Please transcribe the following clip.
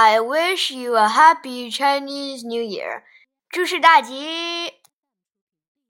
I wish you a happy Chinese New Year，祝世大吉。